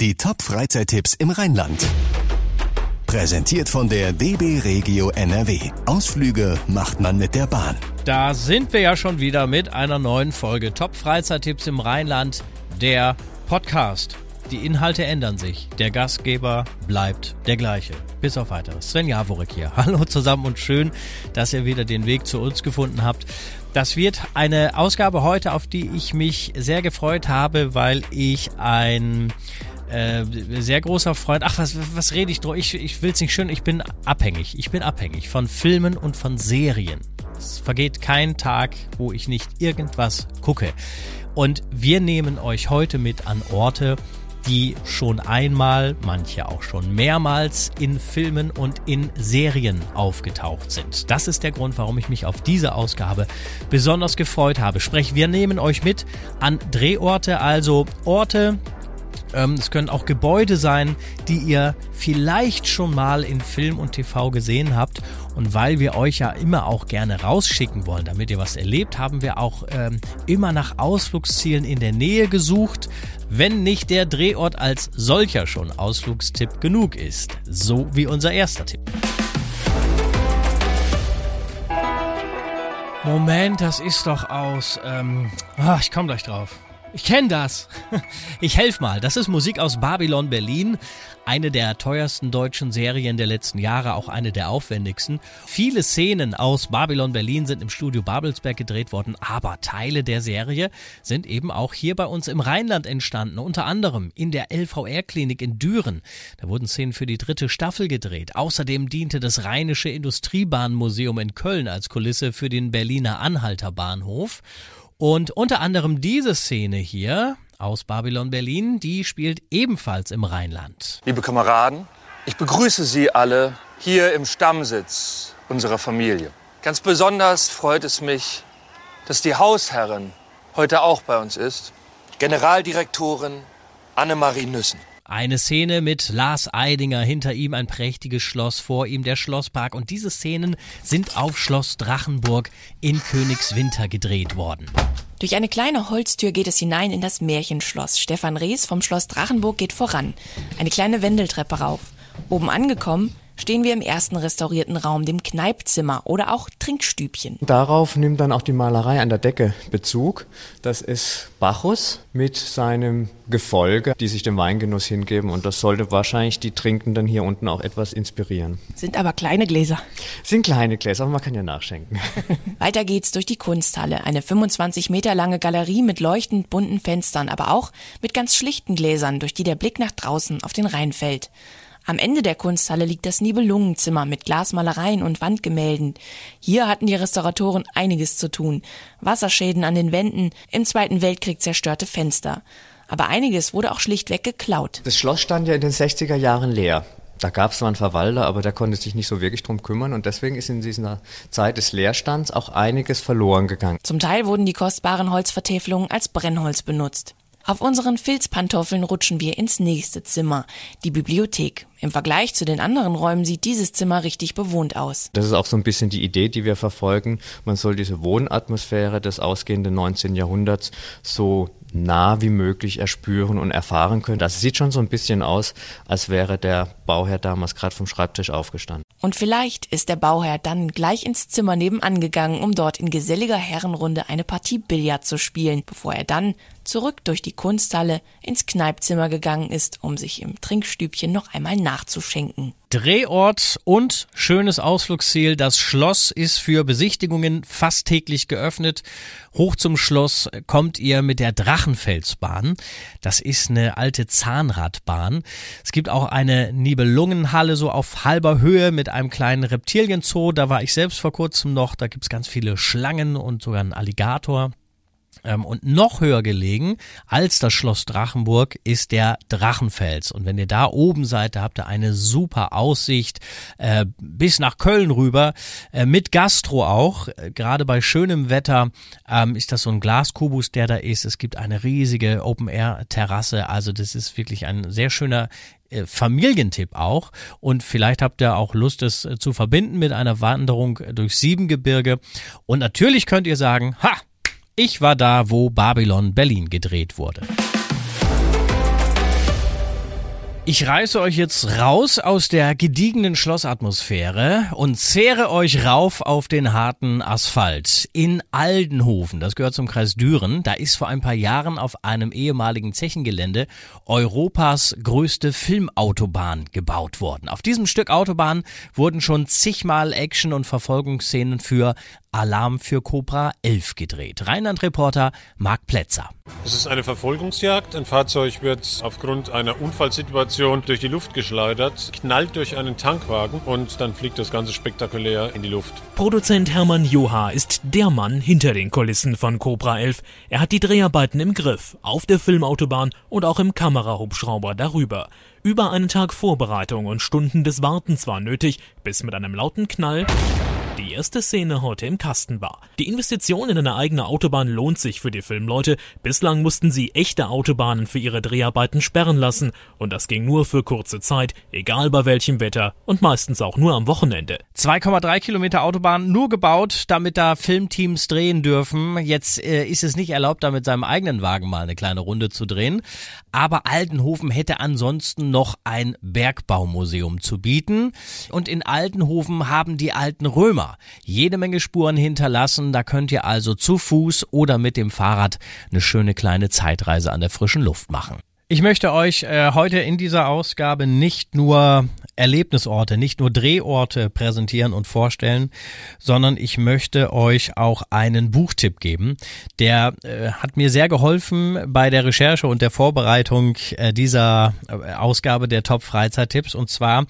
Die Top-Freizeittipps im Rheinland. Präsentiert von der DB Regio NRW. Ausflüge macht man mit der Bahn. Da sind wir ja schon wieder mit einer neuen Folge Top Freizeittipps im Rheinland, der Podcast. Die Inhalte ändern sich. Der Gastgeber bleibt der gleiche. Bis auf weiteres. Sven Jaworek hier. Hallo zusammen und schön, dass ihr wieder den Weg zu uns gefunden habt. Das wird eine Ausgabe heute, auf die ich mich sehr gefreut habe, weil ich ein äh, sehr großer Freund. Ach, was, was rede ich drüber? Ich, ich will es nicht schön. Ich bin abhängig. Ich bin abhängig von Filmen und von Serien. Es vergeht kein Tag, wo ich nicht irgendwas gucke. Und wir nehmen euch heute mit an Orte, die schon einmal, manche auch schon mehrmals in Filmen und in Serien aufgetaucht sind. Das ist der Grund, warum ich mich auf diese Ausgabe besonders gefreut habe. Sprich, wir nehmen euch mit an Drehorte, also Orte, ähm, es können auch Gebäude sein, die ihr vielleicht schon mal in Film und TV gesehen habt. Und weil wir euch ja immer auch gerne rausschicken wollen, damit ihr was erlebt, haben wir auch ähm, immer nach Ausflugszielen in der Nähe gesucht, wenn nicht der Drehort als solcher schon Ausflugstipp genug ist. So wie unser erster Tipp. Moment, das ist doch aus. Ähm, ach, ich komme gleich drauf. Ich kenne das. Ich helf mal. Das ist Musik aus Babylon Berlin. Eine der teuersten deutschen Serien der letzten Jahre, auch eine der aufwendigsten. Viele Szenen aus Babylon Berlin sind im Studio Babelsberg gedreht worden, aber Teile der Serie sind eben auch hier bei uns im Rheinland entstanden. Unter anderem in der LVR-Klinik in Düren. Da wurden Szenen für die dritte Staffel gedreht. Außerdem diente das Rheinische Industriebahnmuseum in Köln als Kulisse für den Berliner Anhalterbahnhof. Und unter anderem diese Szene hier aus Babylon Berlin, die spielt ebenfalls im Rheinland. Liebe Kameraden, ich begrüße Sie alle hier im Stammsitz unserer Familie. Ganz besonders freut es mich, dass die Hausherrin heute auch bei uns ist. Generaldirektorin Annemarie Nüssen. Eine Szene mit Lars Eidinger, hinter ihm ein prächtiges Schloss, vor ihm der Schlosspark und diese Szenen sind auf Schloss Drachenburg in Königswinter gedreht worden. Durch eine kleine Holztür geht es hinein in das Märchenschloss. Stefan Rees vom Schloss Drachenburg geht voran. Eine kleine Wendeltreppe rauf. Oben angekommen stehen wir im ersten restaurierten Raum, dem Kneipzimmer oder auch Trinkstübchen. Darauf nimmt dann auch die Malerei an der Decke Bezug. Das ist Bacchus mit seinem Gefolge, die sich dem Weingenuss hingeben und das sollte wahrscheinlich die Trinkenden hier unten auch etwas inspirieren. Sind aber kleine Gläser. Sind kleine Gläser, aber man kann ja nachschenken. Weiter geht's durch die Kunsthalle, eine 25 Meter lange Galerie mit leuchtend bunten Fenstern, aber auch mit ganz schlichten Gläsern, durch die der Blick nach draußen auf den Rhein fällt. Am Ende der Kunsthalle liegt das Nibelungenzimmer mit Glasmalereien und Wandgemälden. Hier hatten die Restauratoren einiges zu tun. Wasserschäden an den Wänden, im Zweiten Weltkrieg zerstörte Fenster. Aber einiges wurde auch schlichtweg geklaut. Das Schloss stand ja in den 60er Jahren leer. Da gab es zwar einen Verwalter, aber der konnte sich nicht so wirklich drum kümmern und deswegen ist in dieser Zeit des Leerstands auch einiges verloren gegangen. Zum Teil wurden die kostbaren Holzvertäfelungen als Brennholz benutzt. Auf unseren Filzpantoffeln rutschen wir ins nächste Zimmer, die Bibliothek. Im Vergleich zu den anderen Räumen sieht dieses Zimmer richtig bewohnt aus. Das ist auch so ein bisschen die Idee, die wir verfolgen. Man soll diese Wohnatmosphäre des ausgehenden 19. Jahrhunderts so nah wie möglich erspüren und erfahren können. Das sieht schon so ein bisschen aus, als wäre der Bauherr damals gerade vom Schreibtisch aufgestanden. Und vielleicht ist der Bauherr dann gleich ins Zimmer nebenan gegangen, um dort in geselliger Herrenrunde eine Partie Billard zu spielen, bevor er dann zurück durch die Kunsthalle ins Kneipzimmer gegangen ist, um sich im Trinkstübchen noch einmal nachzuschenken. Drehort und schönes Ausflugsziel. Das Schloss ist für Besichtigungen fast täglich geöffnet. Hoch zum Schloss kommt ihr mit der Drachenfelsbahn. Das ist eine alte Zahnradbahn. Es gibt auch eine Nibelungenhalle so auf halber Höhe mit einem kleinen Reptilienzoo. Da war ich selbst vor kurzem noch. Da gibt's ganz viele Schlangen und sogar einen Alligator. Ähm, und noch höher gelegen als das Schloss Drachenburg ist der Drachenfels. Und wenn ihr da oben seid, da habt ihr eine super Aussicht äh, bis nach Köln rüber, äh, mit Gastro auch. Äh, Gerade bei schönem Wetter ähm, ist das so ein Glaskubus, der da ist. Es gibt eine riesige Open-Air-Terrasse. Also das ist wirklich ein sehr schöner äh, Familientipp auch. Und vielleicht habt ihr auch Lust, es äh, zu verbinden mit einer Wanderung durch Siebengebirge. Und natürlich könnt ihr sagen, ha, ich war da, wo Babylon Berlin gedreht wurde. Ich reiße euch jetzt raus aus der gediegenen Schlossatmosphäre und zehre euch rauf auf den harten Asphalt. In Aldenhofen, das gehört zum Kreis Düren, da ist vor ein paar Jahren auf einem ehemaligen Zechengelände Europas größte Filmautobahn gebaut worden. Auf diesem Stück Autobahn wurden schon zigmal Action- und Verfolgungsszenen für Alarm für Cobra 11 gedreht. Rheinland-Reporter Marc Plätzer. Es ist eine Verfolgungsjagd. Ein Fahrzeug wird aufgrund einer Unfallsituation durch die Luft geschleudert, knallt durch einen Tankwagen und dann fliegt das Ganze spektakulär in die Luft. Produzent Hermann Joha ist der Mann hinter den Kulissen von Cobra 11. Er hat die Dreharbeiten im Griff, auf der Filmautobahn und auch im Kamerahubschrauber darüber. Über einen Tag Vorbereitung und Stunden des Wartens war nötig, bis mit einem lauten Knall die erste Szene heute im Kasten war. Die Investition in eine eigene Autobahn lohnt sich für die Filmleute. Bislang mussten sie echte Autobahnen für ihre Dreharbeiten sperren lassen. Und das ging nur für kurze Zeit, egal bei welchem Wetter und meistens auch nur am Wochenende. 2,3 Kilometer Autobahn nur gebaut, damit da Filmteams drehen dürfen. Jetzt äh, ist es nicht erlaubt, da mit seinem eigenen Wagen mal eine kleine Runde zu drehen. Aber Altenhofen hätte ansonsten noch ein Bergbaumuseum zu bieten. Und in Altenhofen haben die alten Römer jede Menge Spuren hinterlassen. Da könnt ihr also zu Fuß oder mit dem Fahrrad eine schöne kleine Zeitreise an der frischen Luft machen. Ich möchte euch äh, heute in dieser Ausgabe nicht nur Erlebnisorte, nicht nur Drehorte präsentieren und vorstellen, sondern ich möchte euch auch einen Buchtipp geben. Der äh, hat mir sehr geholfen bei der Recherche und der Vorbereitung äh, dieser äh, Ausgabe der Top Freizeittipps. Und zwar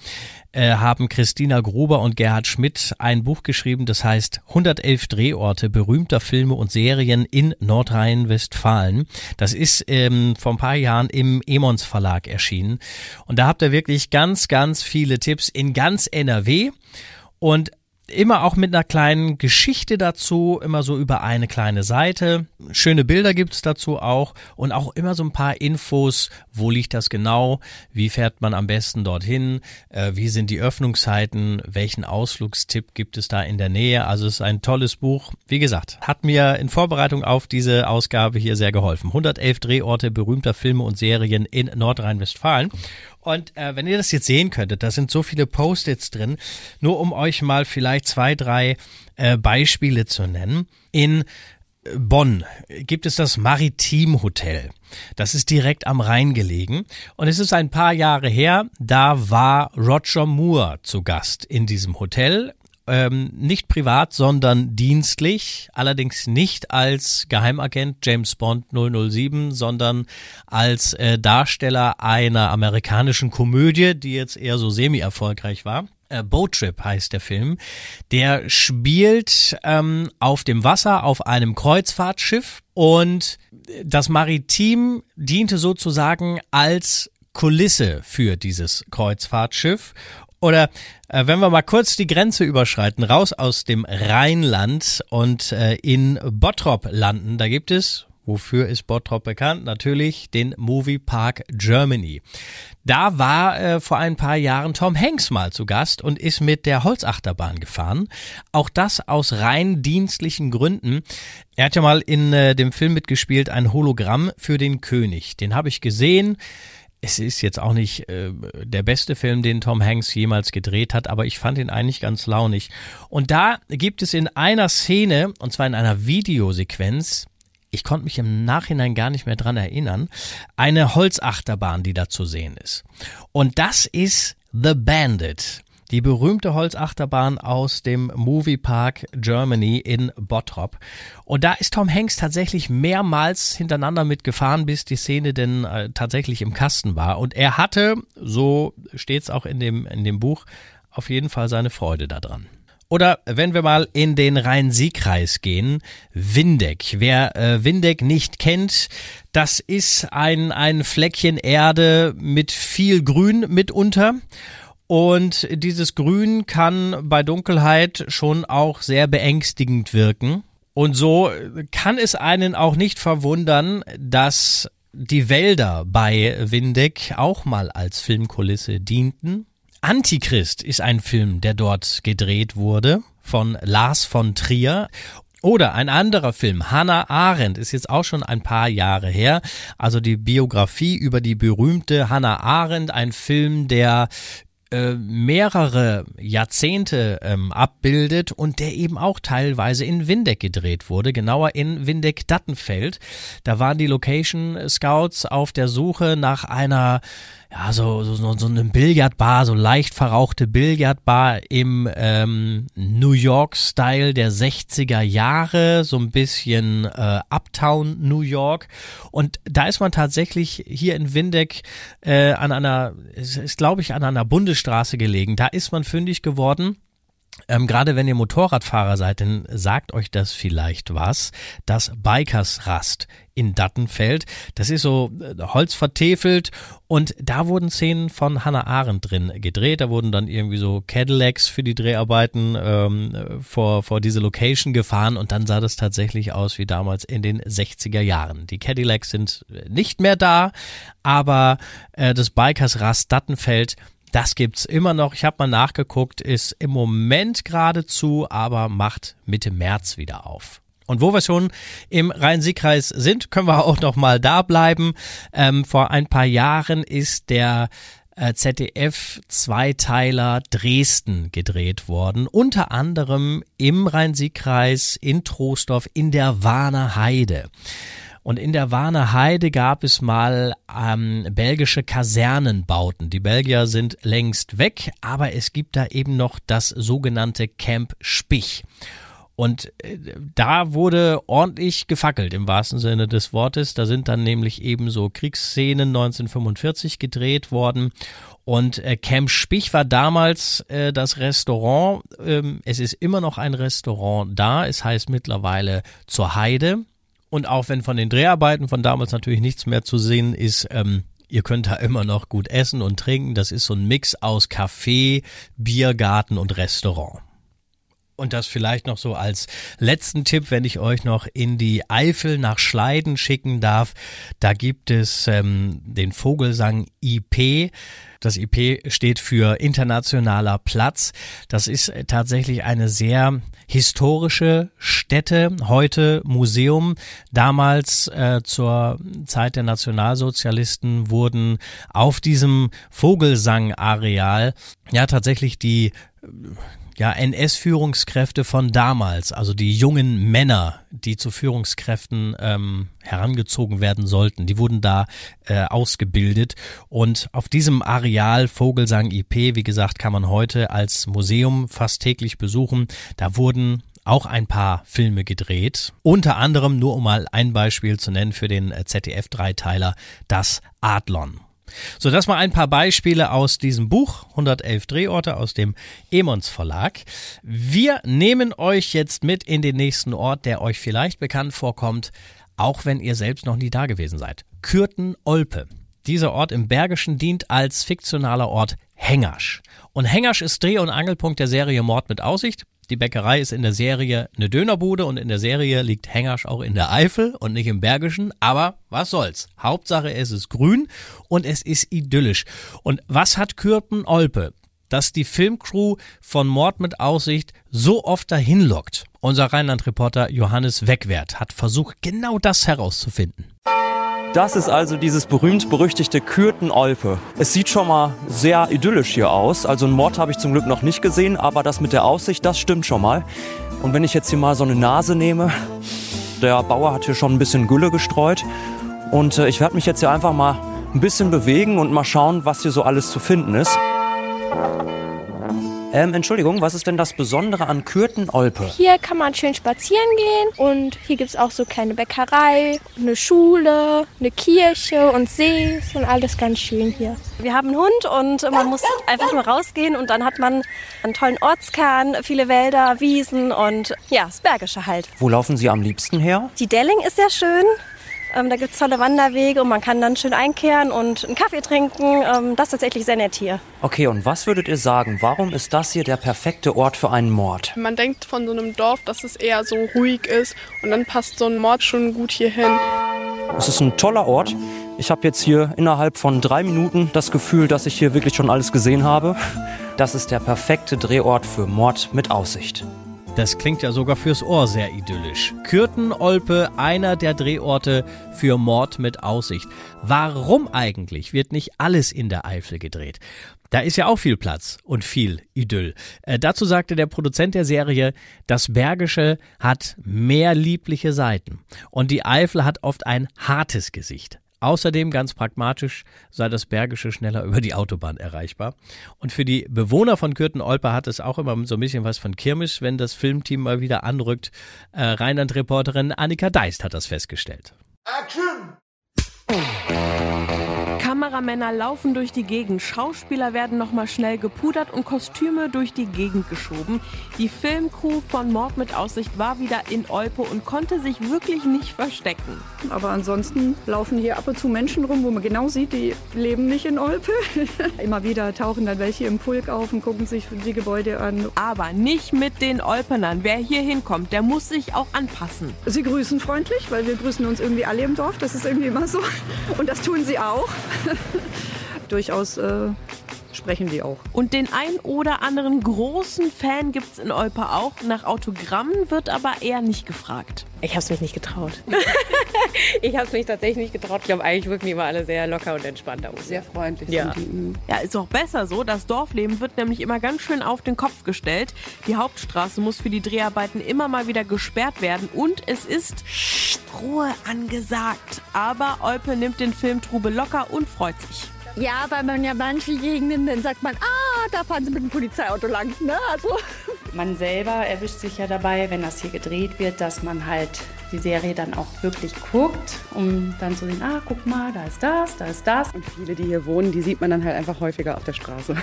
äh, haben Christina Gruber und Gerhard Schmidt ein Buch geschrieben, das heißt 111 Drehorte berühmter Filme und Serien in Nordrhein-Westfalen. Das ist ähm, vor ein paar Jahren im Emons Verlag erschienen. Und da habt ihr wirklich ganz, ganz viele Tipps in ganz NRW. Und immer auch mit einer kleinen Geschichte dazu, immer so über eine kleine Seite. Schöne Bilder gibt's dazu auch und auch immer so ein paar Infos, wo liegt das genau, wie fährt man am besten dorthin, äh, wie sind die Öffnungszeiten, welchen Ausflugstipp gibt es da in der Nähe. Also es ist ein tolles Buch. Wie gesagt, hat mir in Vorbereitung auf diese Ausgabe hier sehr geholfen. 111 Drehorte berühmter Filme und Serien in Nordrhein-Westfalen. Und äh, wenn ihr das jetzt sehen könntet, da sind so viele Post-its drin, nur um euch mal vielleicht zwei, drei äh, Beispiele zu nennen. In Bonn gibt es das Maritim Hotel. Das ist direkt am Rhein gelegen. Und es ist ein paar Jahre her, da war Roger Moore zu Gast in diesem Hotel ähm, nicht privat, sondern dienstlich, allerdings nicht als Geheimagent James Bond 007, sondern als äh, Darsteller einer amerikanischen Komödie, die jetzt eher so semi-erfolgreich war. Äh, Boat Trip heißt der Film. Der spielt ähm, auf dem Wasser auf einem Kreuzfahrtschiff und das Maritim diente sozusagen als Kulisse für dieses Kreuzfahrtschiff oder äh, wenn wir mal kurz die Grenze überschreiten, raus aus dem Rheinland und äh, in Bottrop landen, da gibt es, wofür ist Bottrop bekannt? Natürlich den Movie Park Germany. Da war äh, vor ein paar Jahren Tom Hanks mal zu Gast und ist mit der Holzachterbahn gefahren. Auch das aus rein dienstlichen Gründen. Er hat ja mal in äh, dem Film mitgespielt, ein Hologramm für den König. Den habe ich gesehen es ist jetzt auch nicht äh, der beste Film, den Tom Hanks jemals gedreht hat, aber ich fand ihn eigentlich ganz launig. Und da gibt es in einer Szene, und zwar in einer Videosequenz, ich konnte mich im Nachhinein gar nicht mehr dran erinnern, eine Holzachterbahn, die da zu sehen ist. Und das ist The Bandit die berühmte Holzachterbahn aus dem Moviepark Germany in Bottrop. Und da ist Tom Hanks tatsächlich mehrmals hintereinander mitgefahren, bis die Szene denn äh, tatsächlich im Kasten war. Und er hatte, so steht's auch in dem, in dem Buch, auf jeden Fall seine Freude daran. Oder wenn wir mal in den Rhein-Sieg-Kreis gehen, Windeck. Wer äh, Windeck nicht kennt, das ist ein, ein Fleckchen Erde mit viel Grün mitunter. Und dieses Grün kann bei Dunkelheit schon auch sehr beängstigend wirken. Und so kann es einen auch nicht verwundern, dass die Wälder bei Windeck auch mal als Filmkulisse dienten. Antichrist ist ein Film, der dort gedreht wurde von Lars von Trier. Oder ein anderer Film, Hannah Arendt, ist jetzt auch schon ein paar Jahre her. Also die Biografie über die berühmte Hannah Arendt, ein Film, der äh, mehrere Jahrzehnte ähm, abbildet und der eben auch teilweise in Windeck gedreht wurde, genauer in Windeck-Dattenfeld. Da waren die Location Scouts auf der Suche nach einer ja, so, so, so eine Billardbar, so leicht verrauchte Billardbar im ähm, New York-Style der 60er Jahre, so ein bisschen äh, Uptown New York. Und da ist man tatsächlich hier in Windeck äh, an einer, ist, ist glaube ich, an einer Bundesstraße gelegen. Da ist man fündig geworden ähm, Gerade wenn ihr Motorradfahrer seid, dann sagt euch das vielleicht was. Das Bikersrast in Dattenfeld. Das ist so äh, Holz vertefelt und da wurden Szenen von Hannah Arendt drin gedreht. Da wurden dann irgendwie so Cadillacs für die Dreharbeiten ähm, vor, vor diese Location gefahren und dann sah das tatsächlich aus wie damals in den 60er Jahren. Die Cadillacs sind nicht mehr da, aber äh, das Bikersrast Dattenfeld das gibt's immer noch. Ich habe mal nachgeguckt, ist im Moment geradezu, aber macht Mitte März wieder auf. Und wo wir schon im Rhein-Sieg-Kreis sind, können wir auch noch mal da bleiben. Ähm, vor ein paar Jahren ist der äh, ZDF-Zweiteiler Dresden gedreht worden. Unter anderem im Rhein-Sieg-Kreis, in Troisdorf, in der Warner Heide. Und in der Warner Heide gab es mal ähm, belgische Kasernenbauten. Die Belgier sind längst weg, aber es gibt da eben noch das sogenannte Camp Spich. Und äh, da wurde ordentlich gefackelt im wahrsten Sinne des Wortes. Da sind dann nämlich eben so Kriegsszenen 1945 gedreht worden. Und äh, Camp Spich war damals äh, das Restaurant. Ähm, es ist immer noch ein Restaurant da. Es heißt mittlerweile zur Heide. Und auch wenn von den Dreharbeiten von damals natürlich nichts mehr zu sehen ist, ähm, ihr könnt da immer noch gut essen und trinken. Das ist so ein Mix aus Café, Biergarten und Restaurant. Und das vielleicht noch so als letzten Tipp, wenn ich euch noch in die Eifel nach Schleiden schicken darf. Da gibt es ähm, den Vogelsang IP. Das IP steht für internationaler Platz. Das ist tatsächlich eine sehr historische Stätte, heute Museum. Damals äh, zur Zeit der Nationalsozialisten wurden auf diesem Vogelsang-Areal ja tatsächlich die ja, NS-Führungskräfte von damals, also die jungen Männer, die zu Führungskräften ähm, herangezogen werden sollten, die wurden da äh, ausgebildet. Und auf diesem Areal Vogelsang IP, wie gesagt, kann man heute als Museum fast täglich besuchen. Da wurden auch ein paar Filme gedreht. Unter anderem, nur um mal ein Beispiel zu nennen für den äh, ZDF-Dreiteiler, das Adlon. So, das mal ein paar Beispiele aus diesem Buch, 111 Drehorte aus dem Emons Verlag. Wir nehmen euch jetzt mit in den nächsten Ort, der euch vielleicht bekannt vorkommt, auch wenn ihr selbst noch nie da gewesen seid. Kürten-Olpe. Dieser Ort im Bergischen dient als fiktionaler Ort Hengersch. Und Hengersch ist Dreh- und Angelpunkt der Serie Mord mit Aussicht. Die Bäckerei ist in der Serie eine Dönerbude und in der Serie liegt Hengersch auch in der Eifel und nicht im Bergischen. Aber was soll's? Hauptsache es ist grün und es ist idyllisch. Und was hat Kürten Olpe? Dass die Filmcrew von Mord mit Aussicht so oft dahin lockt. Unser Rheinland-Reporter Johannes Wegwert hat versucht, genau das herauszufinden. Das ist also dieses berühmt-berüchtigte Kürten-Olpe. Es sieht schon mal sehr idyllisch hier aus. Also einen Mord habe ich zum Glück noch nicht gesehen, aber das mit der Aussicht, das stimmt schon mal. Und wenn ich jetzt hier mal so eine Nase nehme, der Bauer hat hier schon ein bisschen Gülle gestreut. Und äh, ich werde mich jetzt hier einfach mal ein bisschen bewegen und mal schauen, was hier so alles zu finden ist. Ähm, Entschuldigung, was ist denn das Besondere an Kürten-Olpe? Hier kann man schön spazieren gehen und hier gibt es auch so kleine Bäckerei, eine Schule, eine Kirche und See und alles ganz schön hier. Wir haben einen Hund und man muss einfach nur rausgehen und dann hat man einen tollen Ortskern, viele Wälder, Wiesen und ja, das Bergische halt. Wo laufen Sie am liebsten her? Die Delling ist sehr schön. Ähm, da gibt es tolle Wanderwege und man kann dann schön einkehren und einen Kaffee trinken. Ähm, das ist tatsächlich sehr nett hier. Okay, und was würdet ihr sagen? Warum ist das hier der perfekte Ort für einen Mord? Man denkt von so einem Dorf, dass es eher so ruhig ist und dann passt so ein Mord schon gut hier hin. Es ist ein toller Ort. Ich habe jetzt hier innerhalb von drei Minuten das Gefühl, dass ich hier wirklich schon alles gesehen habe. Das ist der perfekte Drehort für Mord mit Aussicht. Das klingt ja sogar fürs Ohr sehr idyllisch. Kürten-Olpe, einer der Drehorte für Mord mit Aussicht. Warum eigentlich wird nicht alles in der Eifel gedreht? Da ist ja auch viel Platz und viel Idyll. Äh, dazu sagte der Produzent der Serie, das Bergische hat mehr liebliche Seiten und die Eifel hat oft ein hartes Gesicht. Außerdem ganz pragmatisch sei das Bergische schneller über die Autobahn erreichbar. Und für die Bewohner von Kürten-Olpe hat es auch immer so ein bisschen was von Kirmes, wenn das Filmteam mal wieder anrückt. Äh, Rheinland-Reporterin Annika Deist hat das festgestellt. Action! Kameramänner laufen durch die Gegend, Schauspieler werden nochmal schnell gepudert und Kostüme durch die Gegend geschoben. Die Filmcrew von Mord mit Aussicht war wieder in Olpe und konnte sich wirklich nicht verstecken. Aber ansonsten laufen hier ab und zu Menschen rum, wo man genau sieht, die leben nicht in Olpe. Immer wieder tauchen dann welche im Pulk auf und gucken sich die Gebäude an. Aber nicht mit den Olpenern. Wer hier hinkommt, der muss sich auch anpassen. Sie grüßen freundlich, weil wir grüßen uns irgendwie alle im Dorf. Das ist irgendwie immer so. Und das tun sie auch. Durchaus äh, sprechen die auch. Und den ein oder anderen großen Fan gibt es in Olpa auch. Nach Autogrammen wird aber eher nicht gefragt. Ich habe es mich nicht getraut. ich habe es mich tatsächlich nicht getraut. Ich glaube, eigentlich wirken die immer alle sehr locker und entspannt da Sehr freundlich ja. sind die. Mhm. Ja, ist auch besser so. Das Dorfleben wird nämlich immer ganz schön auf den Kopf gestellt. Die Hauptstraße muss für die Dreharbeiten immer mal wieder gesperrt werden und es ist Ruhe angesagt. Aber Olpe nimmt den Film Trube locker und freut sich. Ja, weil man ja manche Gegenden, dann sagt man, ah, da fahren sie mit dem Polizeiauto lang. Ne? Also. Man selber erwischt sich ja dabei, wenn das hier gedreht wird, dass man halt die Serie dann auch wirklich guckt, um dann zu sehen, ah, guck mal, da ist das, da ist das. Und viele, die hier wohnen, die sieht man dann halt einfach häufiger auf der Straße.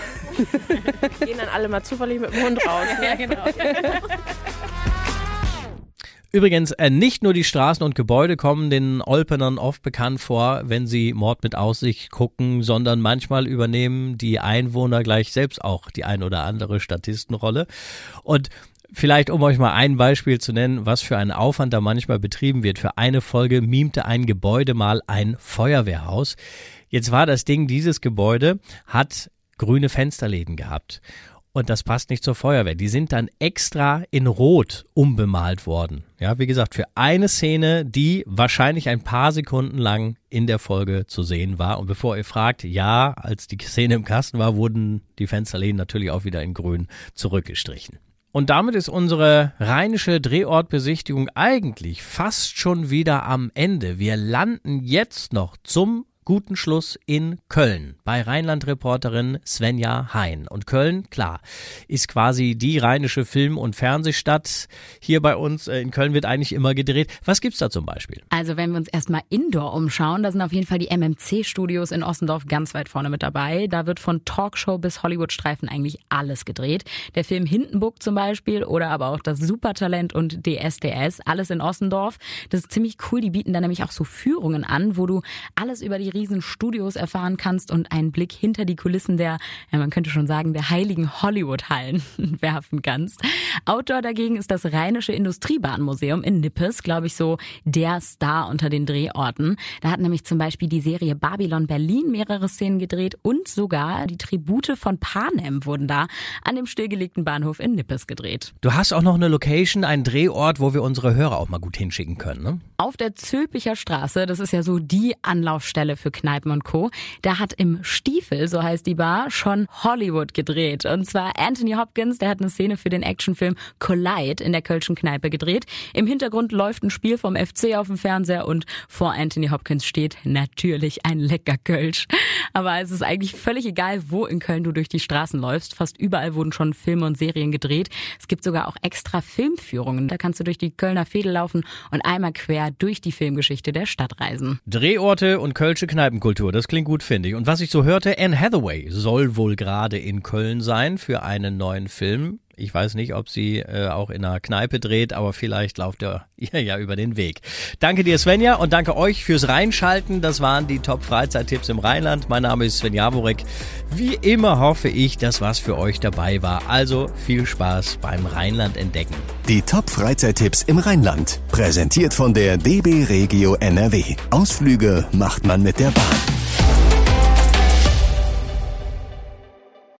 Gehen dann alle mal zufällig mit dem Hund raus. Ne? ja, genau. Übrigens, äh, nicht nur die Straßen und Gebäude kommen den Olpenern oft bekannt vor, wenn sie Mord mit Aussicht gucken, sondern manchmal übernehmen die Einwohner gleich selbst auch die ein oder andere Statistenrolle. Und Vielleicht, um euch mal ein Beispiel zu nennen, was für ein Aufwand da manchmal betrieben wird. Für eine Folge mimte ein Gebäude mal ein Feuerwehrhaus. Jetzt war das Ding, dieses Gebäude hat grüne Fensterläden gehabt und das passt nicht zur Feuerwehr. Die sind dann extra in Rot umbemalt worden. Ja, wie gesagt, für eine Szene, die wahrscheinlich ein paar Sekunden lang in der Folge zu sehen war. Und bevor ihr fragt, ja, als die Szene im Kasten war, wurden die Fensterläden natürlich auch wieder in grün zurückgestrichen. Und damit ist unsere rheinische Drehortbesichtigung eigentlich fast schon wieder am Ende. Wir landen jetzt noch zum guten Schluss in Köln bei Rheinland-Reporterin Svenja Hein. Und Köln, klar, ist quasi die rheinische Film- und Fernsehstadt. Hier bei uns äh, in Köln wird eigentlich immer gedreht. Was gibt's da zum Beispiel? Also wenn wir uns erstmal indoor umschauen, da sind auf jeden Fall die MMC-Studios in Ossendorf ganz weit vorne mit dabei. Da wird von Talkshow bis Hollywood-Streifen eigentlich alles gedreht. Der Film Hindenburg zum Beispiel oder aber auch das Supertalent und DSDS, alles in Ossendorf. Das ist ziemlich cool. Die bieten da nämlich auch so Führungen an, wo du alles über die riesen Studios erfahren kannst und einen Blick hinter die Kulissen der, ja, man könnte schon sagen, der heiligen Hollywood-Hallen werfen kannst. Outdoor dagegen ist das Rheinische Industriebahnmuseum in Nippes, glaube ich, so der Star unter den Drehorten. Da hat nämlich zum Beispiel die Serie Babylon Berlin mehrere Szenen gedreht und sogar die Tribute von Panem wurden da an dem stillgelegten Bahnhof in Nippes gedreht. Du hast auch noch eine Location, einen Drehort, wo wir unsere Hörer auch mal gut hinschicken können, ne? Auf der Zülpicher Straße, das ist ja so die Anlaufstelle für Kneipen und Co. Da hat im Stiefel, so heißt die Bar, schon Hollywood gedreht. Und zwar Anthony Hopkins, der hat eine Szene für den Actionfilm Collide in der Kölschen Kneipe gedreht. Im Hintergrund läuft ein Spiel vom FC auf dem Fernseher und vor Anthony Hopkins steht natürlich ein lecker Kölsch. Aber es ist eigentlich völlig egal, wo in Köln du durch die Straßen läufst. Fast überall wurden schon Filme und Serien gedreht. Es gibt sogar auch extra Filmführungen. Da kannst du durch die Kölner Fädel laufen und einmal quer durch die Filmgeschichte der Stadt reisen. Drehorte und kölsche Kneipenkultur, das klingt gut, finde ich. Und was ich so hörte, Anne Hathaway soll wohl gerade in Köln sein für einen neuen Film. Ich weiß nicht, ob sie äh, auch in einer Kneipe dreht, aber vielleicht lauft er ihr ja über den Weg. Danke dir, Svenja, und danke euch fürs Reinschalten. Das waren die Top-Freizeittipps im Rheinland. Mein Name ist Sven Jaborek. Wie immer hoffe ich, dass was für euch dabei war. Also viel Spaß beim Rheinland entdecken. Die Top-Freizeittipps im Rheinland. Präsentiert von der DB Regio NRW. Ausflüge macht man mit der Bahn.